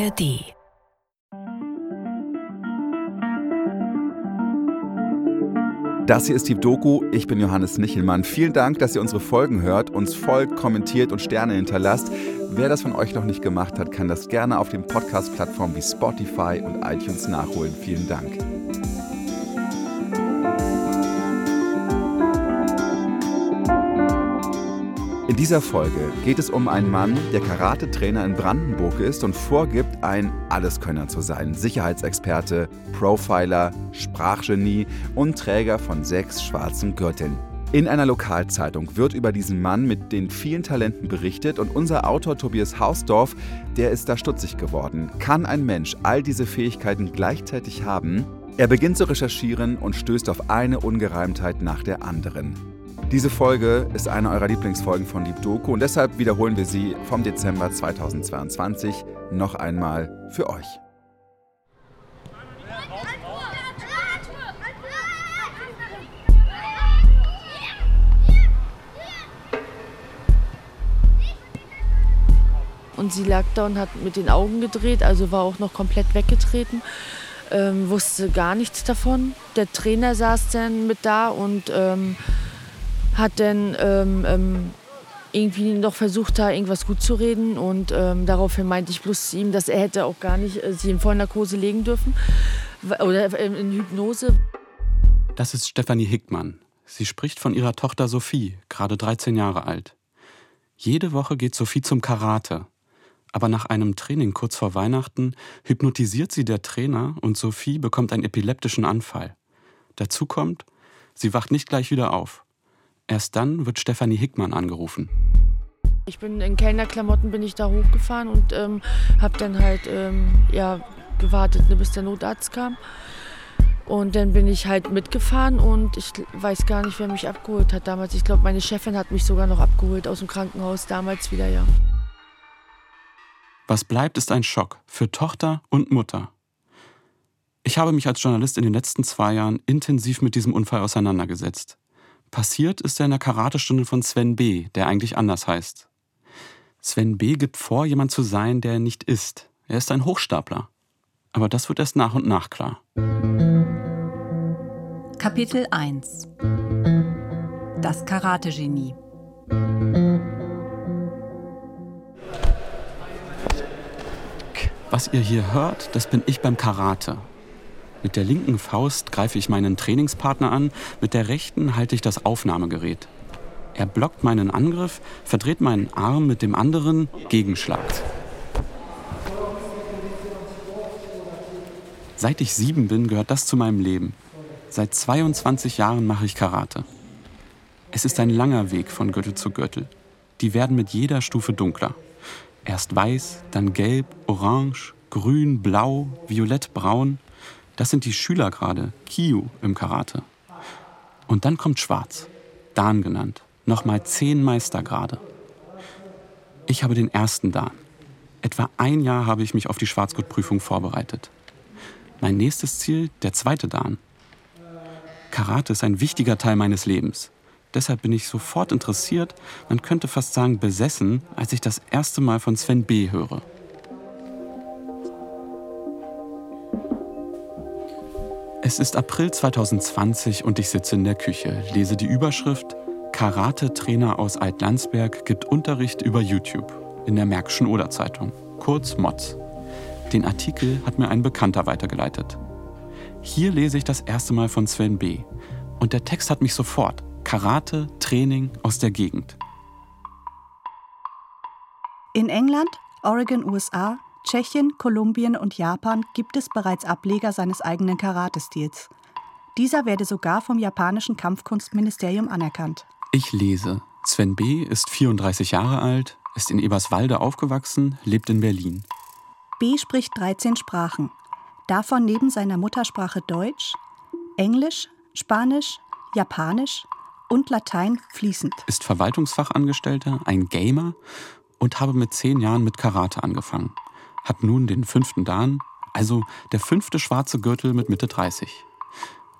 ARD. Das hier ist die Doku. Ich bin Johannes Nichelmann. Vielen Dank, dass ihr unsere Folgen hört, uns folgt, kommentiert und Sterne hinterlasst. Wer das von euch noch nicht gemacht hat, kann das gerne auf den Podcast-Plattformen wie Spotify und iTunes nachholen. Vielen Dank. Dieser Folge geht es um einen Mann, der Karate-Trainer in Brandenburg ist und vorgibt, ein Alleskönner zu sein. Sicherheitsexperte, Profiler, Sprachgenie und Träger von sechs schwarzen Gürteln. In einer Lokalzeitung wird über diesen Mann mit den vielen Talenten berichtet und unser Autor Tobias Hausdorf, der ist da stutzig geworden. Kann ein Mensch all diese Fähigkeiten gleichzeitig haben? Er beginnt zu recherchieren und stößt auf eine Ungereimtheit nach der anderen. Diese Folge ist eine eurer Lieblingsfolgen von Lieb Doku und deshalb wiederholen wir sie vom Dezember 2022 noch einmal für euch. Und sie lag da und hat mit den Augen gedreht, also war auch noch komplett weggetreten, ähm, wusste gar nichts davon. Der Trainer saß dann mit da und ähm, hat dann ähm, ähm, irgendwie noch versucht, da irgendwas gut zu reden. Und ähm, daraufhin meinte ich bloß zu ihm, dass er hätte auch gar nicht äh, sie in Vollnarkose legen dürfen oder äh, in Hypnose. Das ist Stefanie Hickmann. Sie spricht von ihrer Tochter Sophie, gerade 13 Jahre alt. Jede Woche geht Sophie zum Karate. Aber nach einem Training kurz vor Weihnachten hypnotisiert sie der Trainer und Sophie bekommt einen epileptischen Anfall. Dazu kommt, sie wacht nicht gleich wieder auf. Erst dann wird Stefanie Hickmann angerufen. Ich bin in Kellnerklamotten bin ich da hochgefahren und ähm, habe dann halt ähm, ja, gewartet, ne, bis der Notarzt kam. Und dann bin ich halt mitgefahren und ich weiß gar nicht, wer mich abgeholt hat damals. Ich glaube, meine Chefin hat mich sogar noch abgeholt aus dem Krankenhaus damals wieder, ja. Was bleibt, ist ein Schock für Tochter und Mutter. Ich habe mich als Journalist in den letzten zwei Jahren intensiv mit diesem Unfall auseinandergesetzt. Passiert ist er in der Karatestunde von Sven B., der eigentlich anders heißt. Sven B. gibt vor, jemand zu sein, der er nicht ist. Er ist ein Hochstapler. Aber das wird erst nach und nach klar. Kapitel 1 Das Karate-Genie Was ihr hier hört, das bin ich beim Karate. Mit der linken Faust greife ich meinen Trainingspartner an, mit der rechten halte ich das Aufnahmegerät. Er blockt meinen Angriff, verdreht meinen Arm mit dem anderen, Gegenschlag. Seit ich sieben bin, gehört das zu meinem Leben. Seit 22 Jahren mache ich Karate. Es ist ein langer Weg von Gürtel zu Gürtel. Die werden mit jeder Stufe dunkler. Erst weiß, dann gelb, orange, grün, blau, violett, braun. Das sind die Schülergrade, Kiyu im Karate. Und dann kommt Schwarz, Dan genannt, nochmal zehn Meistergrade. Ich habe den ersten Dan. Etwa ein Jahr habe ich mich auf die Schwarzgurtprüfung vorbereitet. Mein nächstes Ziel, der zweite Dan. Karate ist ein wichtiger Teil meines Lebens. Deshalb bin ich sofort interessiert, man könnte fast sagen besessen, als ich das erste Mal von Sven B. höre. Es ist April 2020 und ich sitze in der Küche, lese die Überschrift Karate-Trainer aus Altlandsberg gibt Unterricht über YouTube in der Märkischen Oder-Zeitung, kurz MOTS. Den Artikel hat mir ein Bekannter weitergeleitet. Hier lese ich das erste Mal von Sven B. Und der Text hat mich sofort. Karate, Training aus der Gegend. In England, Oregon, USA Tschechien, Kolumbien und Japan gibt es bereits Ableger seines eigenen Karate-Stils. Dieser werde sogar vom japanischen Kampfkunstministerium anerkannt. Ich lese. Sven B. ist 34 Jahre alt, ist in Eberswalde aufgewachsen, lebt in Berlin. B. spricht 13 Sprachen. Davon neben seiner Muttersprache Deutsch, Englisch, Spanisch, Japanisch und Latein fließend. Ist Verwaltungsfachangestellter, ein Gamer und habe mit zehn Jahren mit Karate angefangen hat nun den fünften Dan, also der fünfte schwarze Gürtel mit Mitte 30.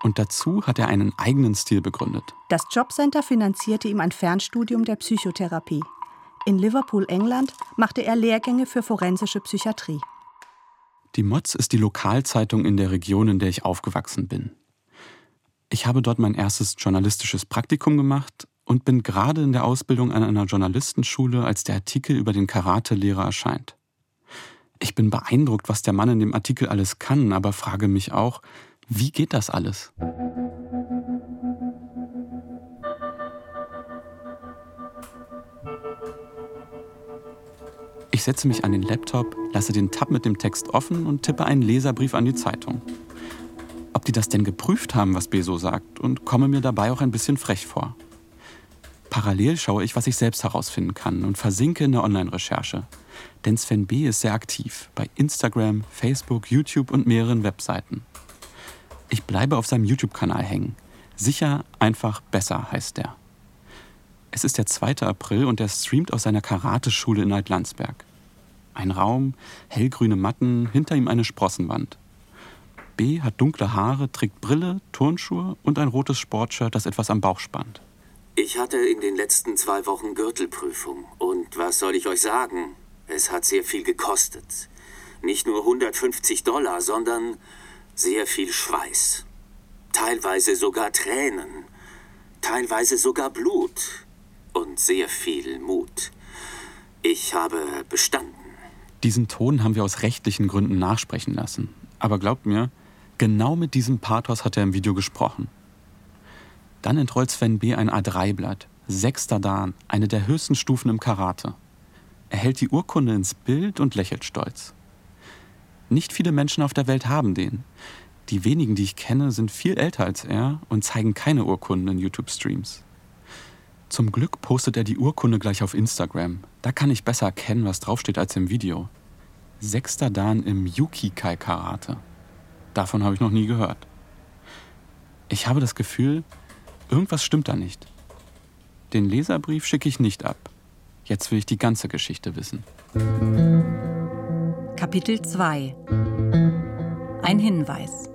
Und dazu hat er einen eigenen Stil begründet. Das Jobcenter finanzierte ihm ein Fernstudium der Psychotherapie. In Liverpool, England, machte er Lehrgänge für forensische Psychiatrie. Die Moz ist die Lokalzeitung in der Region, in der ich aufgewachsen bin. Ich habe dort mein erstes journalistisches Praktikum gemacht und bin gerade in der Ausbildung an einer Journalistenschule, als der Artikel über den Karate-Lehrer erscheint. Ich bin beeindruckt, was der Mann in dem Artikel alles kann, aber frage mich auch, wie geht das alles? Ich setze mich an den Laptop, lasse den Tab mit dem Text offen und tippe einen Leserbrief an die Zeitung. Ob die das denn geprüft haben, was B so sagt, und komme mir dabei auch ein bisschen frech vor. Parallel schaue ich, was ich selbst herausfinden kann und versinke in der Online-Recherche. Denn Sven B. ist sehr aktiv bei Instagram, Facebook, YouTube und mehreren Webseiten. Ich bleibe auf seinem YouTube-Kanal hängen. Sicher, einfach, besser heißt der. Es ist der 2. April und er streamt aus seiner Karateschule in Altlandsberg. Ein Raum, hellgrüne Matten, hinter ihm eine Sprossenwand. B hat dunkle Haare, trägt Brille, Turnschuhe und ein rotes Sportshirt, das etwas am Bauch spannt. Ich hatte in den letzten zwei Wochen Gürtelprüfung. Und was soll ich euch sagen? Es hat sehr viel gekostet. Nicht nur 150 Dollar, sondern sehr viel Schweiß. Teilweise sogar Tränen. Teilweise sogar Blut. Und sehr viel Mut. Ich habe bestanden. Diesen Ton haben wir aus rechtlichen Gründen nachsprechen lassen. Aber glaubt mir, genau mit diesem Pathos hat er im Video gesprochen. Dann entrollt Sven B. ein A3-Blatt. Sechster Dan, eine der höchsten Stufen im Karate. Er hält die Urkunde ins Bild und lächelt stolz. Nicht viele Menschen auf der Welt haben den. Die wenigen, die ich kenne, sind viel älter als er und zeigen keine Urkunden in YouTube-Streams. Zum Glück postet er die Urkunde gleich auf Instagram. Da kann ich besser erkennen, was draufsteht als im Video. Sechster Dan im Yukikai Karate. Davon habe ich noch nie gehört. Ich habe das Gefühl, irgendwas stimmt da nicht. Den Leserbrief schicke ich nicht ab. Jetzt will ich die ganze Geschichte wissen. Kapitel 2 Ein Hinweis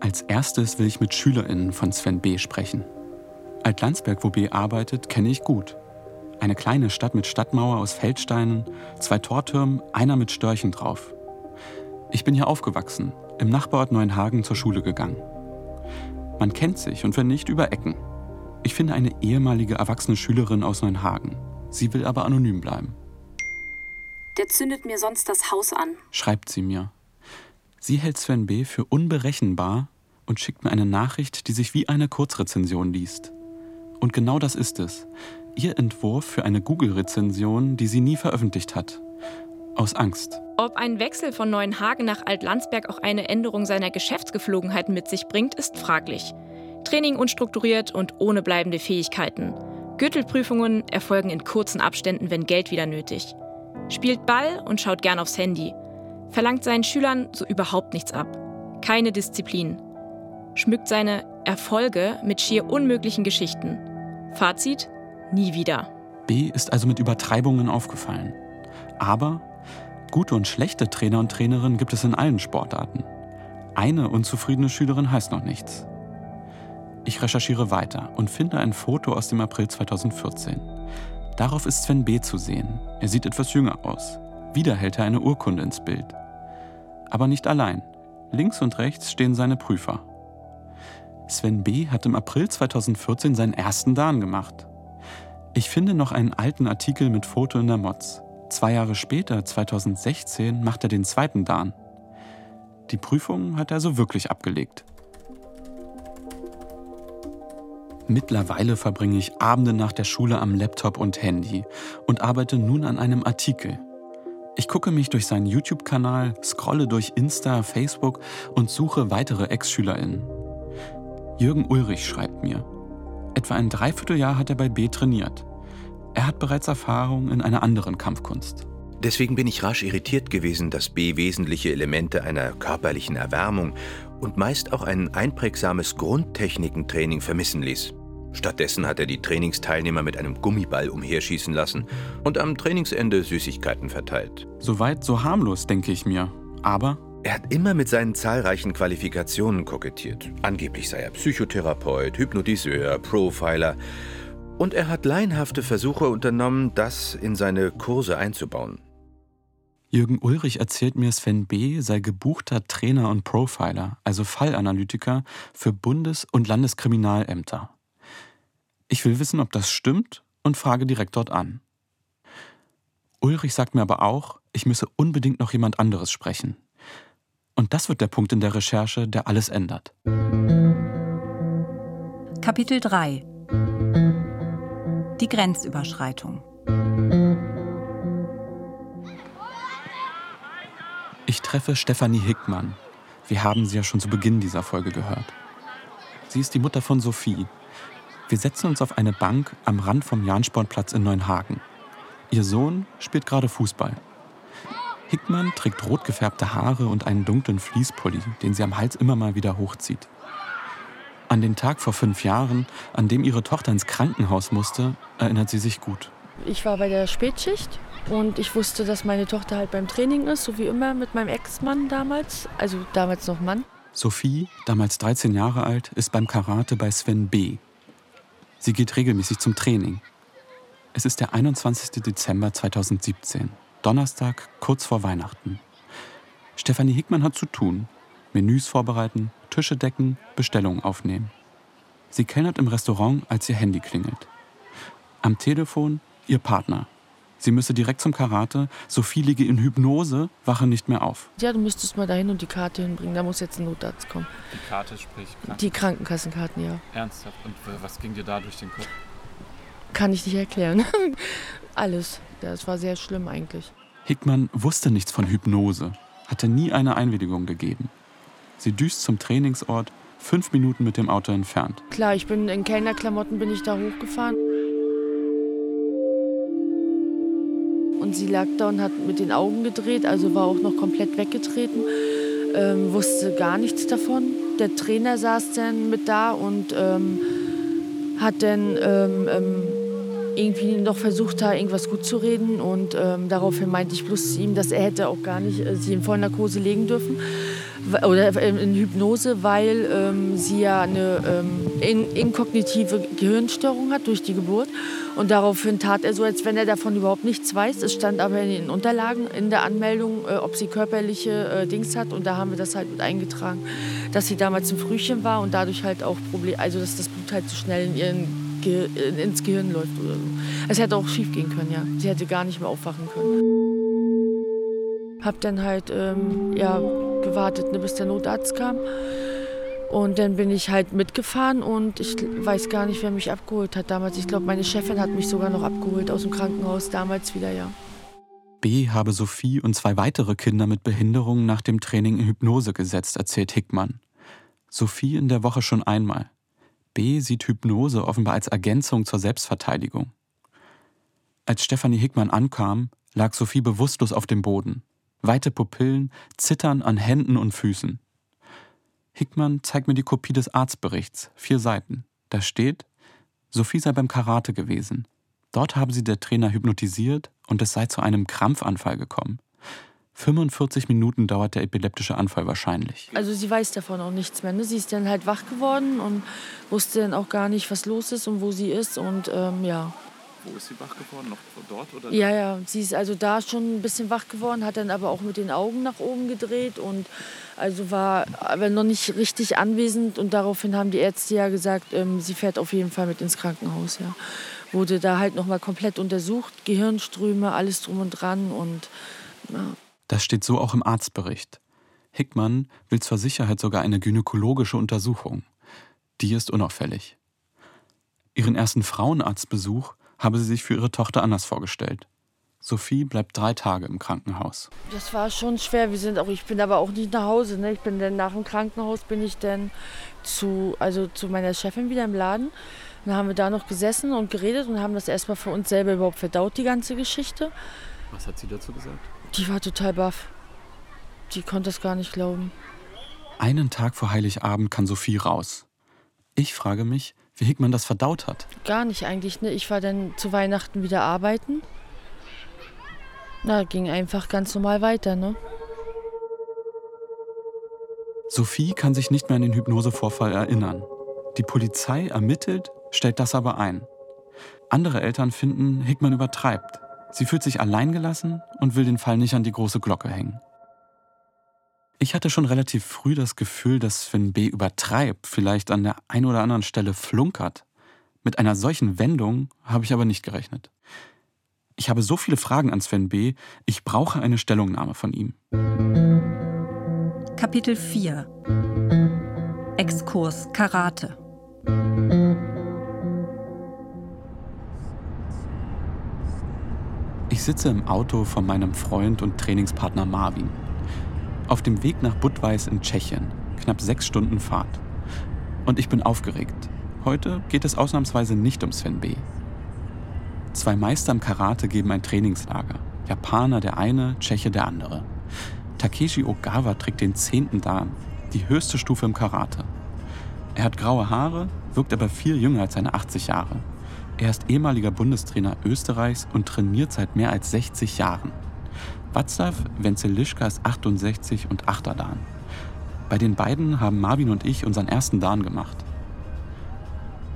Als erstes will ich mit SchülerInnen von Sven B. sprechen. Altlandsberg, wo B. arbeitet, kenne ich gut. Eine kleine Stadt mit Stadtmauer aus Feldsteinen, zwei Tortürmen, einer mit Störchen drauf. Ich bin hier aufgewachsen, im Nachbarort Neuenhagen zur Schule gegangen. Man kennt sich und wenn nicht, über Ecken. Ich finde eine ehemalige erwachsene Schülerin aus Neuenhagen. Sie will aber anonym bleiben. Der zündet mir sonst das Haus an, schreibt sie mir. Sie hält Sven B. für unberechenbar und schickt mir eine Nachricht, die sich wie eine Kurzrezension liest. Und genau das ist es. Ihr Entwurf für eine Google-Rezension, die sie nie veröffentlicht hat. Aus Angst. Ob ein Wechsel von Neuenhagen nach Altlandsberg auch eine Änderung seiner Geschäftsgeflogenheiten mit sich bringt, ist fraglich. Training unstrukturiert und ohne bleibende Fähigkeiten. Gürtelprüfungen erfolgen in kurzen Abständen, wenn Geld wieder nötig. Spielt Ball und schaut gern aufs Handy. Verlangt seinen Schülern so überhaupt nichts ab. Keine Disziplin schmückt seine Erfolge mit schier unmöglichen Geschichten. Fazit: nie wieder. B ist also mit Übertreibungen aufgefallen. Aber gute und schlechte Trainer und Trainerinnen gibt es in allen Sportarten. Eine unzufriedene Schülerin heißt noch nichts. Ich recherchiere weiter und finde ein Foto aus dem April 2014. Darauf ist Sven B. zu sehen. Er sieht etwas jünger aus. Wieder hält er eine Urkunde ins Bild. Aber nicht allein. Links und rechts stehen seine Prüfer. Sven B. hat im April 2014 seinen ersten Dan gemacht. Ich finde noch einen alten Artikel mit Foto in der Mods. Zwei Jahre später, 2016, macht er den zweiten Dan. Die Prüfung hat er so wirklich abgelegt. Mittlerweile verbringe ich Abende nach der Schule am Laptop und Handy und arbeite nun an einem Artikel. Ich gucke mich durch seinen YouTube-Kanal, scrolle durch Insta, Facebook und suche weitere Ex-SchülerInnen. Jürgen Ulrich schreibt mir. Etwa ein Dreivierteljahr hat er bei B trainiert. Er hat bereits Erfahrung in einer anderen Kampfkunst. Deswegen bin ich rasch irritiert gewesen, dass B wesentliche Elemente einer körperlichen Erwärmung und meist auch ein einprägsames Grundtechnikentraining vermissen ließ. Stattdessen hat er die Trainingsteilnehmer mit einem Gummiball umherschießen lassen und am Trainingsende Süßigkeiten verteilt. Soweit so harmlos, denke ich mir. Aber er hat immer mit seinen zahlreichen Qualifikationen kokettiert. Angeblich sei er Psychotherapeut, Hypnotiseur, Profiler Und er hat laienhafte Versuche unternommen, das in seine Kurse einzubauen. Jürgen Ulrich erzählt mir, Sven B. sei gebuchter Trainer und Profiler, also Fallanalytiker für Bundes- und Landeskriminalämter. Ich will wissen, ob das stimmt und frage direkt dort an. Ulrich sagt mir aber auch, ich müsse unbedingt noch jemand anderes sprechen. Und das wird der Punkt in der Recherche, der alles ändert. Kapitel 3 Die Grenzüberschreitung treffe Stefanie Hickmann. Wir haben sie ja schon zu Beginn dieser Folge gehört. Sie ist die Mutter von Sophie. Wir setzen uns auf eine Bank am Rand vom Jahnsportplatz in Neuenhagen. Ihr Sohn spielt gerade Fußball. Hickmann trägt rot gefärbte Haare und einen dunklen Fließpulli, den sie am Hals immer mal wieder hochzieht. An den Tag vor fünf Jahren, an dem ihre Tochter ins Krankenhaus musste, erinnert sie sich gut. Ich war bei der Spätschicht und ich wusste, dass meine Tochter halt beim Training ist, so wie immer mit meinem Ex-Mann damals, also damals noch Mann. Sophie, damals 13 Jahre alt, ist beim Karate bei Sven B. Sie geht regelmäßig zum Training. Es ist der 21. Dezember 2017, Donnerstag, kurz vor Weihnachten. Stefanie Hickmann hat zu tun. Menüs vorbereiten, Tische decken, Bestellungen aufnehmen. Sie kellnert im Restaurant, als ihr Handy klingelt. Am Telefon ihr Partner. Sie müsse direkt zum Karate. Sophie liege in Hypnose, wache nicht mehr auf. Ja, du müsstest mal dahin und die Karte hinbringen. Da muss jetzt ein Notarzt kommen. Die Karte, sprich Kranken Die Krankenkassenkarten, ja. Ernsthaft? Und was ging dir da durch den Kopf? Kann ich nicht erklären. Alles. Das war sehr schlimm eigentlich. Hickmann wusste nichts von Hypnose, hatte nie eine Einwilligung gegeben. Sie düst zum Trainingsort, fünf Minuten mit dem Auto entfernt. Klar, ich bin in Kellnerklamotten bin ich da hochgefahren. Und sie lag da und hat mit den Augen gedreht, also war auch noch komplett weggetreten, ähm, wusste gar nichts davon. Der Trainer saß dann mit da und ähm, hat dann ähm, ähm, irgendwie noch versucht, da irgendwas gut zu reden. Und ähm, daraufhin meinte ich bloß ihm, dass er hätte auch gar nicht äh, sie in Vollnarkose legen dürfen oder in Hypnose, weil ähm, sie ja eine ähm, in, inkognitive Gehirnstörung hat durch die Geburt. Und daraufhin tat er so, als wenn er davon überhaupt nichts weiß. Es stand aber in den Unterlagen in der Anmeldung, äh, ob sie körperliche äh, Dings hat. Und da haben wir das halt mit eingetragen, dass sie damals ein Frühchen war und dadurch halt auch Problem, also dass das Blut halt so schnell in ihren Ge ins Gehirn läuft oder so. Es hätte auch schief gehen können, ja. Sie hätte gar nicht mehr aufwachen können. Hab dann halt, ähm, ja, gewartet, ne, bis der Notarzt kam. Und dann bin ich halt mitgefahren und ich weiß gar nicht, wer mich abgeholt hat damals. Ich glaube, meine Chefin hat mich sogar noch abgeholt aus dem Krankenhaus, damals wieder, ja. B habe Sophie und zwei weitere Kinder mit Behinderungen nach dem Training in Hypnose gesetzt, erzählt Hickmann. Sophie in der Woche schon einmal. B sieht Hypnose offenbar als Ergänzung zur Selbstverteidigung. Als Stefanie Hickmann ankam, lag Sophie bewusstlos auf dem Boden. Weite Pupillen, Zittern an Händen und Füßen. Hickmann zeigt mir die Kopie des Arztberichts, vier Seiten. Da steht, Sophie sei beim Karate gewesen. Dort habe sie der Trainer hypnotisiert und es sei zu einem Krampfanfall gekommen. 45 Minuten dauert der epileptische Anfall wahrscheinlich. Also sie weiß davon auch nichts mehr. Ne? Sie ist dann halt wach geworden und wusste dann auch gar nicht, was los ist und wo sie ist. Und ähm, ja, Wo ist sie wach geworden? Noch dort? Oder Ja, ja, sie ist also da schon ein bisschen wach geworden, hat dann aber auch mit den Augen nach oben gedreht und also war aber noch nicht richtig anwesend und daraufhin haben die Ärzte ja gesagt, ähm, sie fährt auf jeden Fall mit ins Krankenhaus, ja. Wurde da halt noch mal komplett untersucht, Gehirnströme, alles drum und dran und ja. Das steht so auch im Arztbericht. Hickmann will zur Sicherheit sogar eine gynäkologische Untersuchung. Die ist unauffällig. Ihren ersten Frauenarztbesuch habe sie sich für ihre Tochter anders vorgestellt. Sophie bleibt drei Tage im Krankenhaus. Das war schon schwer. Wir sind auch, ich bin aber auch nicht nach Hause. Ne? Ich bin dann nach dem Krankenhaus bin ich dann zu, also zu meiner Chefin wieder im Laden. Dann haben wir da noch gesessen und geredet und haben das erstmal für uns selber überhaupt verdaut, die ganze Geschichte. Was hat sie dazu gesagt? Die war total baff. Die konnte es gar nicht glauben. Einen Tag vor Heiligabend kann Sophie raus. Ich frage mich, wie Hickmann das verdaut hat. Gar nicht eigentlich. Ne? Ich war dann zu Weihnachten wieder arbeiten. Na, ging einfach ganz normal weiter, ne? Sophie kann sich nicht mehr an den Hypnosevorfall erinnern. Die Polizei ermittelt, stellt das aber ein. Andere Eltern finden, Hickman übertreibt. Sie fühlt sich alleingelassen und will den Fall nicht an die große Glocke hängen. Ich hatte schon relativ früh das Gefühl, dass Sven B. übertreibt, vielleicht an der einen oder anderen Stelle flunkert. Mit einer solchen Wendung habe ich aber nicht gerechnet. Ich habe so viele Fragen an Sven B., ich brauche eine Stellungnahme von ihm. Kapitel 4 Exkurs Karate Ich sitze im Auto von meinem Freund und Trainingspartner Marvin. Auf dem Weg nach Budweis in Tschechien, knapp sechs Stunden Fahrt. Und ich bin aufgeregt. Heute geht es ausnahmsweise nicht um Sven B. Zwei Meister im Karate geben ein Trainingslager. Japaner der eine, Tscheche der andere. Takeshi Ogawa trägt den zehnten Dan, die höchste Stufe im Karate. Er hat graue Haare, wirkt aber viel jünger als seine 80 Jahre. Er ist ehemaliger Bundestrainer Österreichs und trainiert seit mehr als 60 Jahren. Václav Wenzelischka ist 68 und 8er Dan. Bei den beiden haben Marvin und ich unseren ersten Dan gemacht.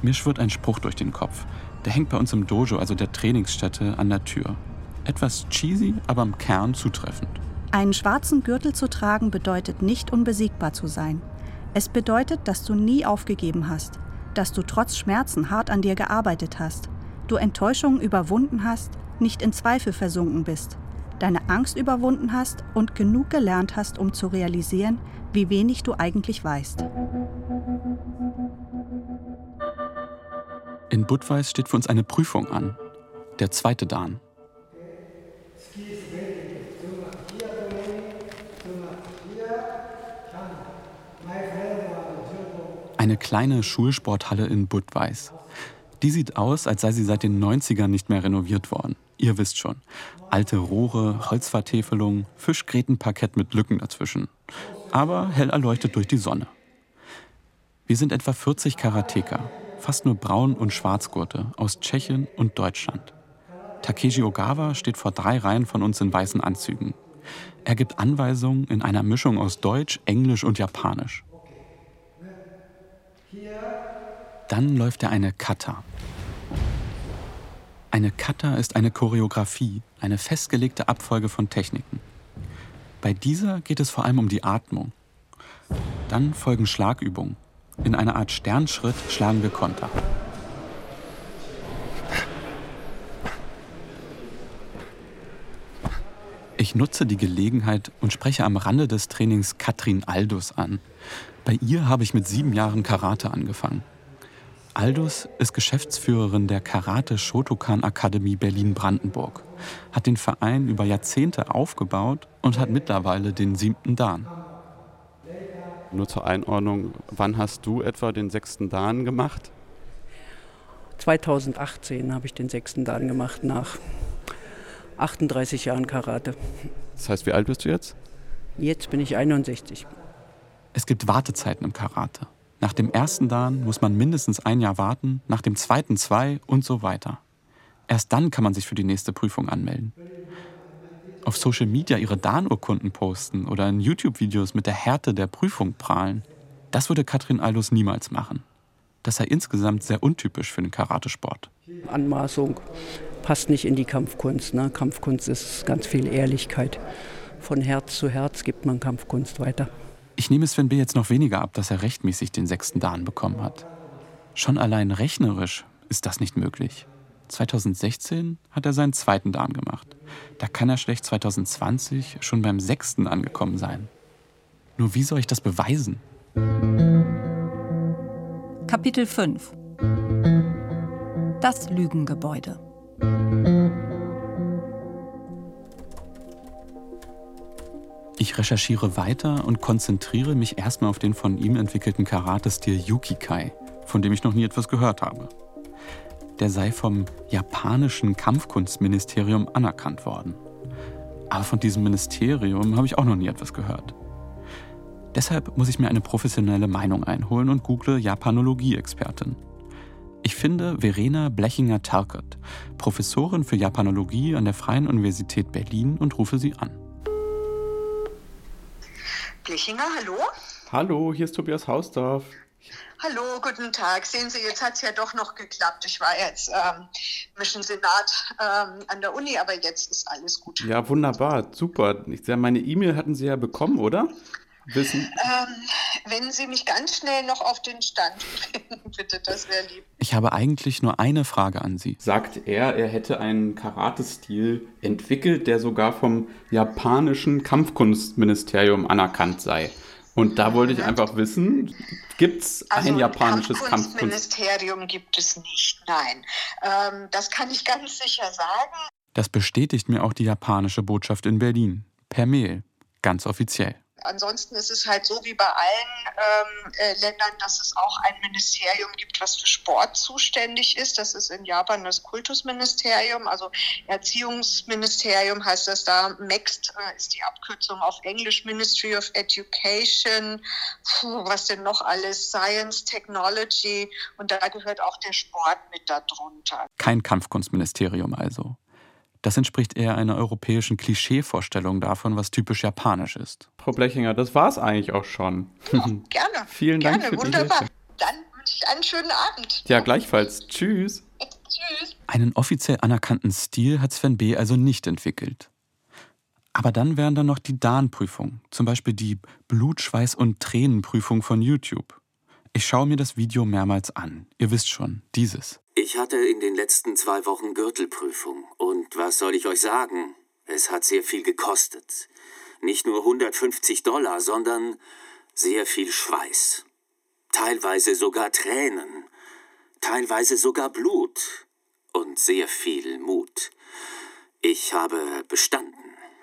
Mir schwirrt ein Spruch durch den Kopf. Der hängt bei uns im Dojo, also der Trainingsstätte, an der Tür. Etwas cheesy, aber im Kern zutreffend. Einen schwarzen Gürtel zu tragen bedeutet nicht unbesiegbar zu sein. Es bedeutet, dass du nie aufgegeben hast, dass du trotz Schmerzen hart an dir gearbeitet hast, du Enttäuschungen überwunden hast, nicht in Zweifel versunken bist, deine Angst überwunden hast und genug gelernt hast, um zu realisieren, wie wenig du eigentlich weißt. In Budweis steht für uns eine Prüfung an. Der zweite Dan. Eine kleine Schulsporthalle in Budweis. Die sieht aus, als sei sie seit den 90ern nicht mehr renoviert worden. Ihr wisst schon. Alte Rohre, Holzvertäfelung, Fischgrätenparkett mit Lücken dazwischen. Aber hell erleuchtet durch die Sonne. Wir sind etwa 40 Karateka, fast nur Braun- und Schwarzgurte aus Tschechien und Deutschland. Takeshi Ogawa steht vor drei Reihen von uns in weißen Anzügen. Er gibt Anweisungen in einer Mischung aus Deutsch, Englisch und Japanisch. Dann läuft er eine Kata. Eine Kata ist eine Choreografie, eine festgelegte Abfolge von Techniken. Bei dieser geht es vor allem um die Atmung. Dann folgen Schlagübungen. In einer Art Sternschritt schlagen wir Konter. Ich nutze die Gelegenheit und spreche am Rande des Trainings Katrin Aldus an. Bei ihr habe ich mit sieben Jahren Karate angefangen. Aldus ist Geschäftsführerin der Karate Shotokan Akademie Berlin-Brandenburg, hat den Verein über Jahrzehnte aufgebaut und hat mittlerweile den siebten Dan. Nur zur Einordnung, wann hast du etwa den sechsten Dan gemacht? 2018 habe ich den sechsten Dan gemacht, nach 38 Jahren Karate. Das heißt, wie alt bist du jetzt? Jetzt bin ich 61. Es gibt Wartezeiten im Karate. Nach dem ersten Dan muss man mindestens ein Jahr warten, nach dem zweiten zwei und so weiter. Erst dann kann man sich für die nächste Prüfung anmelden. Auf Social Media ihre Dan-Urkunden posten oder in YouTube-Videos mit der Härte der Prüfung prahlen, das würde Katrin Aldus niemals machen. Das sei insgesamt sehr untypisch für den Karatesport. Anmaßung passt nicht in die Kampfkunst. Ne? Kampfkunst ist ganz viel Ehrlichkeit. Von Herz zu Herz gibt man Kampfkunst weiter. Ich nehme Sven B. jetzt noch weniger ab, dass er rechtmäßig den sechsten Dan bekommen hat. Schon allein rechnerisch ist das nicht möglich. 2016 hat er seinen zweiten Dan gemacht. Da kann er schlecht 2020 schon beim sechsten angekommen sein. Nur wie soll ich das beweisen? Kapitel 5 Das Lügengebäude Ich recherchiere weiter und konzentriere mich erstmal auf den von ihm entwickelten Karate-Stil Yukikai, von dem ich noch nie etwas gehört habe. Der sei vom japanischen Kampfkunstministerium anerkannt worden. Aber von diesem Ministerium habe ich auch noch nie etwas gehört. Deshalb muss ich mir eine professionelle Meinung einholen und google Japanologie-Expertin. Ich finde Verena Blechinger-Terkert, Professorin für Japanologie an der Freien Universität Berlin und rufe sie an. Blechinger, hallo? Hallo, hier ist Tobias Hausdorf. Hallo, guten Tag. Sehen Sie, jetzt hat es ja doch noch geklappt. Ich war jetzt ähm, Mission Senat ähm, an der Uni, aber jetzt ist alles gut. Ja, wunderbar, super. Ich meine E-Mail hatten Sie ja bekommen, oder? Wissen. Ähm, wenn Sie mich ganz schnell noch auf den Stand bringen, bitte, das wäre lieb. Ich habe eigentlich nur eine Frage an Sie. Sagt er, er hätte einen Karate-Stil entwickelt, der sogar vom japanischen Kampfkunstministerium anerkannt sei. Und da wollte ich einfach wissen, gibt es Also ein japanisches Kampfkunst? Kampfkunstministerium gibt es nicht, nein. Ähm, das kann ich ganz sicher sagen. Das bestätigt mir auch die japanische Botschaft in Berlin. Per Mail. Ganz offiziell. Ansonsten ist es halt so wie bei allen ähm, äh, Ländern, dass es auch ein Ministerium gibt, was für Sport zuständig ist. Das ist in Japan das Kultusministerium, also Erziehungsministerium heißt das da. MEXT äh, ist die Abkürzung auf Englisch Ministry of Education. Puh, was denn noch alles? Science, Technology und da gehört auch der Sport mit darunter. Kein Kampfkunstministerium also. Das entspricht eher einer europäischen Klischeevorstellung davon, was typisch japanisch ist. Frau Blechinger, das war es eigentlich auch schon. Gerne. Vielen Dank Gerne, für die wunderbar. Hilfe. Dann wünsche ich einen schönen Abend. Ja, gleichfalls. Tschüss. Tschüss. Einen offiziell anerkannten Stil hat Sven B. also nicht entwickelt. Aber dann wären da noch die DAN-Prüfungen, zum Beispiel die Blut, Schweiß und Tränenprüfung von YouTube. Ich schaue mir das Video mehrmals an. Ihr wisst schon, dieses. Ich hatte in den letzten zwei Wochen Gürtelprüfung. Und was soll ich euch sagen? Es hat sehr viel gekostet. Nicht nur 150 Dollar, sondern sehr viel Schweiß. Teilweise sogar Tränen. Teilweise sogar Blut. Und sehr viel Mut. Ich habe bestanden.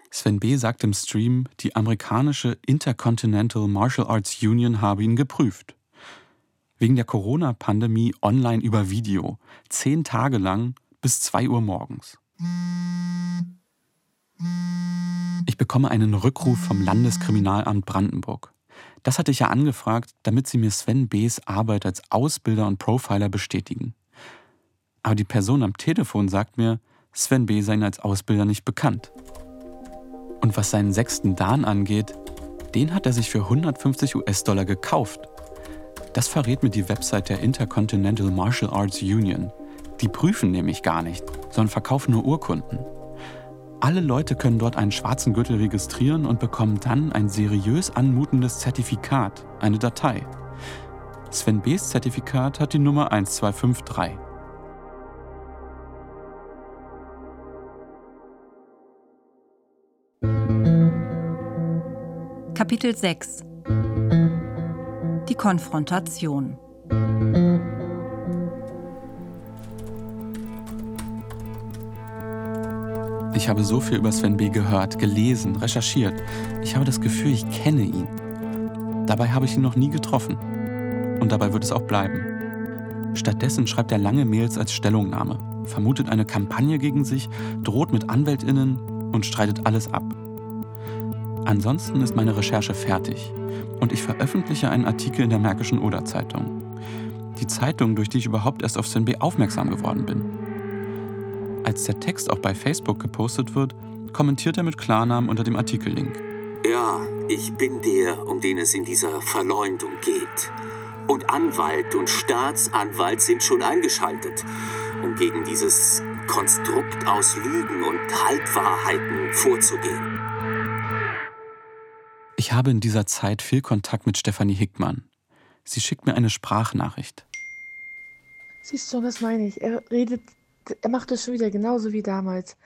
Sven B. sagt im Stream, die amerikanische Intercontinental Martial Arts Union habe ihn geprüft. Wegen der Corona-Pandemie online über Video. Zehn Tage lang bis 2 Uhr morgens. Ich bekomme einen Rückruf vom Landeskriminalamt Brandenburg. Das hatte ich ja angefragt, damit sie mir Sven B.'s Arbeit als Ausbilder und Profiler bestätigen. Aber die Person am Telefon sagt mir, Sven B. sei ihnen als Ausbilder nicht bekannt. Und was seinen sechsten Dan angeht, den hat er sich für 150 US-Dollar gekauft. Das verrät mir die Website der Intercontinental Martial Arts Union. Die prüfen nämlich gar nicht, sondern verkaufen nur Urkunden. Alle Leute können dort einen schwarzen Gürtel registrieren und bekommen dann ein seriös anmutendes Zertifikat, eine Datei. Sven B.'s Zertifikat hat die Nummer 1253. Kapitel 6 Die Konfrontation Ich habe so viel über Sven B. gehört, gelesen, recherchiert. Ich habe das Gefühl, ich kenne ihn. Dabei habe ich ihn noch nie getroffen. Und dabei wird es auch bleiben. Stattdessen schreibt er lange Mails als Stellungnahme, vermutet eine Kampagne gegen sich, droht mit Anwältinnen und streitet alles ab. Ansonsten ist meine Recherche fertig und ich veröffentliche einen Artikel in der Märkischen Oder-Zeitung. Die Zeitung, durch die ich überhaupt erst auf Sven B. aufmerksam geworden bin. Als der Text auch bei Facebook gepostet wird, kommentiert er mit Klarnamen unter dem Artikellink. Ja, ich bin der, um den es in dieser Verleumdung geht. Und Anwalt und Staatsanwalt sind schon eingeschaltet, um gegen dieses Konstrukt aus Lügen und Halbwahrheiten vorzugehen. Ich habe in dieser Zeit viel Kontakt mit Stefanie Hickmann. Sie schickt mir eine Sprachnachricht. Siehst du, das meine ich. Er redet, er macht es schon wieder genauso wie damals.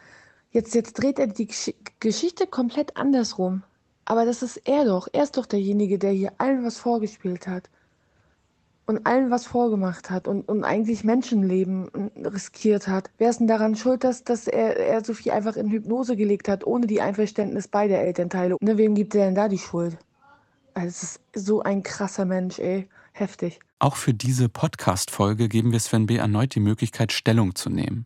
Jetzt, jetzt dreht er die Gesch Geschichte komplett andersrum. Aber das ist er doch. Er ist doch derjenige, der hier allen was vorgespielt hat. Und allen was vorgemacht hat und, und eigentlich Menschenleben riskiert hat. Wer ist denn daran schuld, dass, dass er, er Sophie einfach in Hypnose gelegt hat, ohne die Einverständnis beider Elternteile? Ne, wem gibt er denn da die Schuld? Also, es ist so ein krasser Mensch, ey. Heftig. Auch für diese Podcast-Folge geben wir Sven B. erneut die Möglichkeit, Stellung zu nehmen.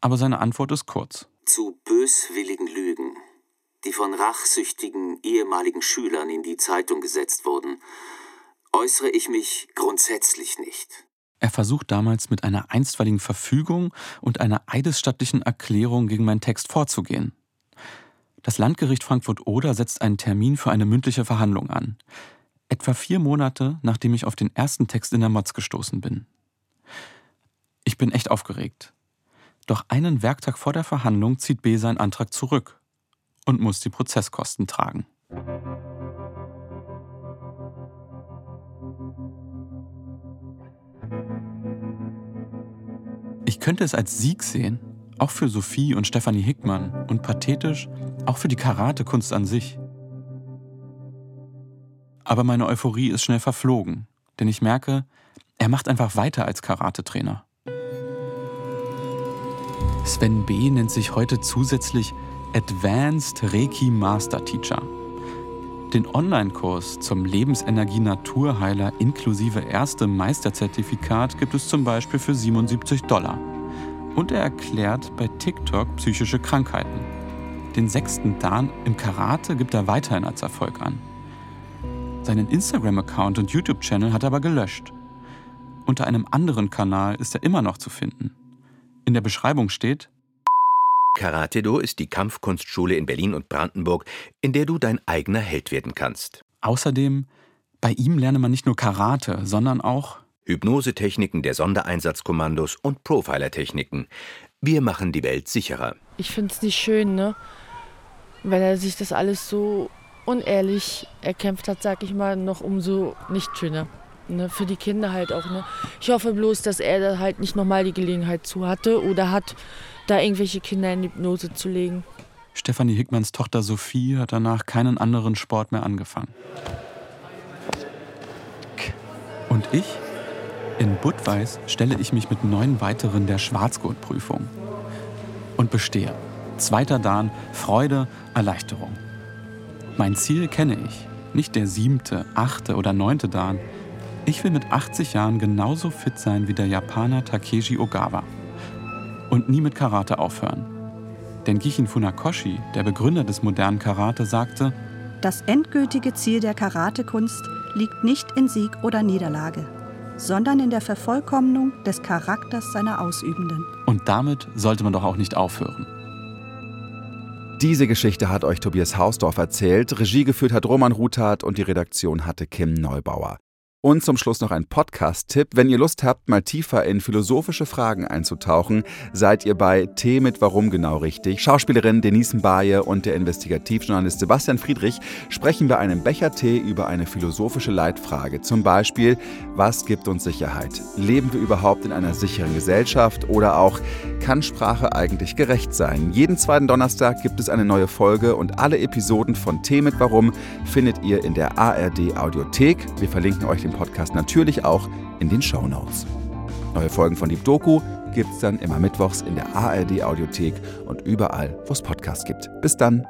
Aber seine Antwort ist kurz. Zu böswilligen Lügen, die von rachsüchtigen ehemaligen Schülern in die Zeitung gesetzt wurden, äußere ich mich grundsätzlich nicht. Er versucht damals mit einer einstweiligen Verfügung und einer eidesstattlichen Erklärung gegen meinen Text vorzugehen. Das Landgericht Frankfurt-Oder setzt einen Termin für eine mündliche Verhandlung an. Etwa vier Monate, nachdem ich auf den ersten Text in der Mods gestoßen bin. Ich bin echt aufgeregt. Doch einen Werktag vor der Verhandlung zieht B seinen Antrag zurück und muss die Prozesskosten tragen. Könnte es als Sieg sehen, auch für Sophie und Stefanie Hickmann und pathetisch auch für die Karatekunst an sich. Aber meine Euphorie ist schnell verflogen, denn ich merke, er macht einfach weiter als Karatetrainer. Sven B. nennt sich heute zusätzlich Advanced Reiki Master Teacher. Den Online-Kurs zum Lebensenergie-Naturheiler inklusive erstem Meisterzertifikat gibt es zum Beispiel für 77 Dollar. Und er erklärt bei TikTok psychische Krankheiten. Den sechsten Dan im Karate gibt er weiterhin als Erfolg an. Seinen Instagram-Account und YouTube-Channel hat er aber gelöscht. Unter einem anderen Kanal ist er immer noch zu finden. In der Beschreibung steht, Karate-Do ist die Kampfkunstschule in Berlin und Brandenburg, in der du dein eigener Held werden kannst. Außerdem, bei ihm lerne man nicht nur Karate, sondern auch Hypnosetechniken der Sondereinsatzkommandos und Profiler-Techniken. Wir machen die Welt sicherer. Ich finde es nicht schön, ne? Wenn er sich das alles so unehrlich erkämpft hat, sag ich mal, noch umso nicht schöner. Ne, für die Kinder halt auch. Ne? Ich hoffe bloß, dass er da halt nicht nochmal die Gelegenheit zu hatte oder hat, da irgendwelche Kinder in Hypnose zu legen. Stefanie Hickmanns Tochter Sophie hat danach keinen anderen Sport mehr angefangen. Und ich? In Budweis stelle ich mich mit neun weiteren der Schwarzgurtprüfung. Und bestehe. Zweiter Dan, Freude, Erleichterung. Mein Ziel kenne ich. Nicht der siebte, achte oder neunte Dan. Ich will mit 80 Jahren genauso fit sein wie der Japaner Takeshi Ogawa. Und nie mit Karate aufhören. Denn Gichin Funakoshi, der Begründer des modernen Karate, sagte, Das endgültige Ziel der Karatekunst liegt nicht in Sieg oder Niederlage, sondern in der Vervollkommnung des Charakters seiner Ausübenden. Und damit sollte man doch auch nicht aufhören. Diese Geschichte hat euch Tobias Hausdorf erzählt, Regie geführt hat Roman Ruthat und die Redaktion hatte Kim Neubauer. Und zum Schluss noch ein Podcast-Tipp. Wenn ihr Lust habt, mal tiefer in philosophische Fragen einzutauchen, seid ihr bei T mit Warum genau richtig. Schauspielerin Denise Mbaye und der Investigativjournalist Sebastian Friedrich sprechen bei einem Becher-Tee über eine philosophische Leitfrage. Zum Beispiel, was gibt uns Sicherheit? Leben wir überhaupt in einer sicheren Gesellschaft? Oder auch, kann Sprache eigentlich gerecht sein? Jeden zweiten Donnerstag gibt es eine neue Folge und alle Episoden von T mit Warum findet ihr in der ARD Audiothek. Wir verlinken euch den Podcast natürlich auch in den Show Notes. Neue Folgen von Deep Doku gibt es dann immer mittwochs in der ARD Audiothek und überall, wo es Podcasts gibt. Bis dann.